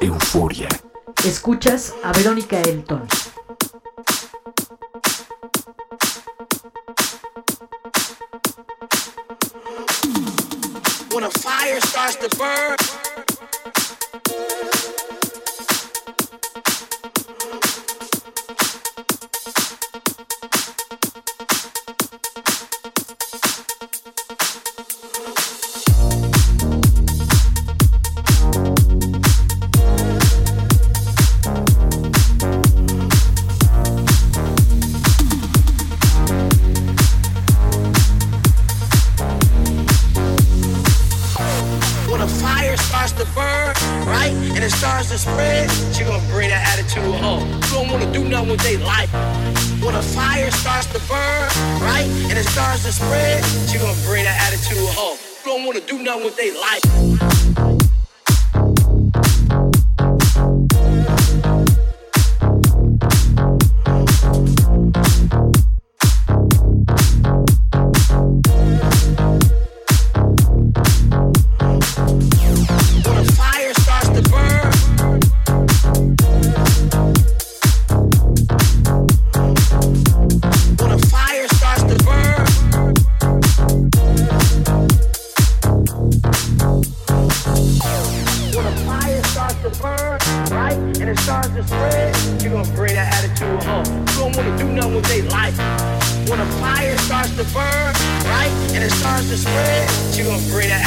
Euforia. Escuchas a Verónica Elton. When a fire starts to burn.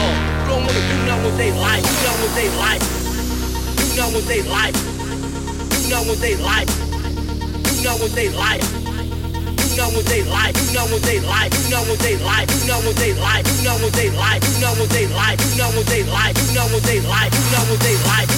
home. You don't wanna do nothing what they like.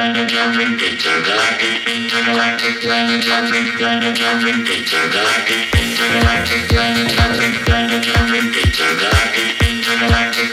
planetary intergalactic intergalactic planetary planetary intergalactic intergalactic planetary planetary intergalactic intergalactic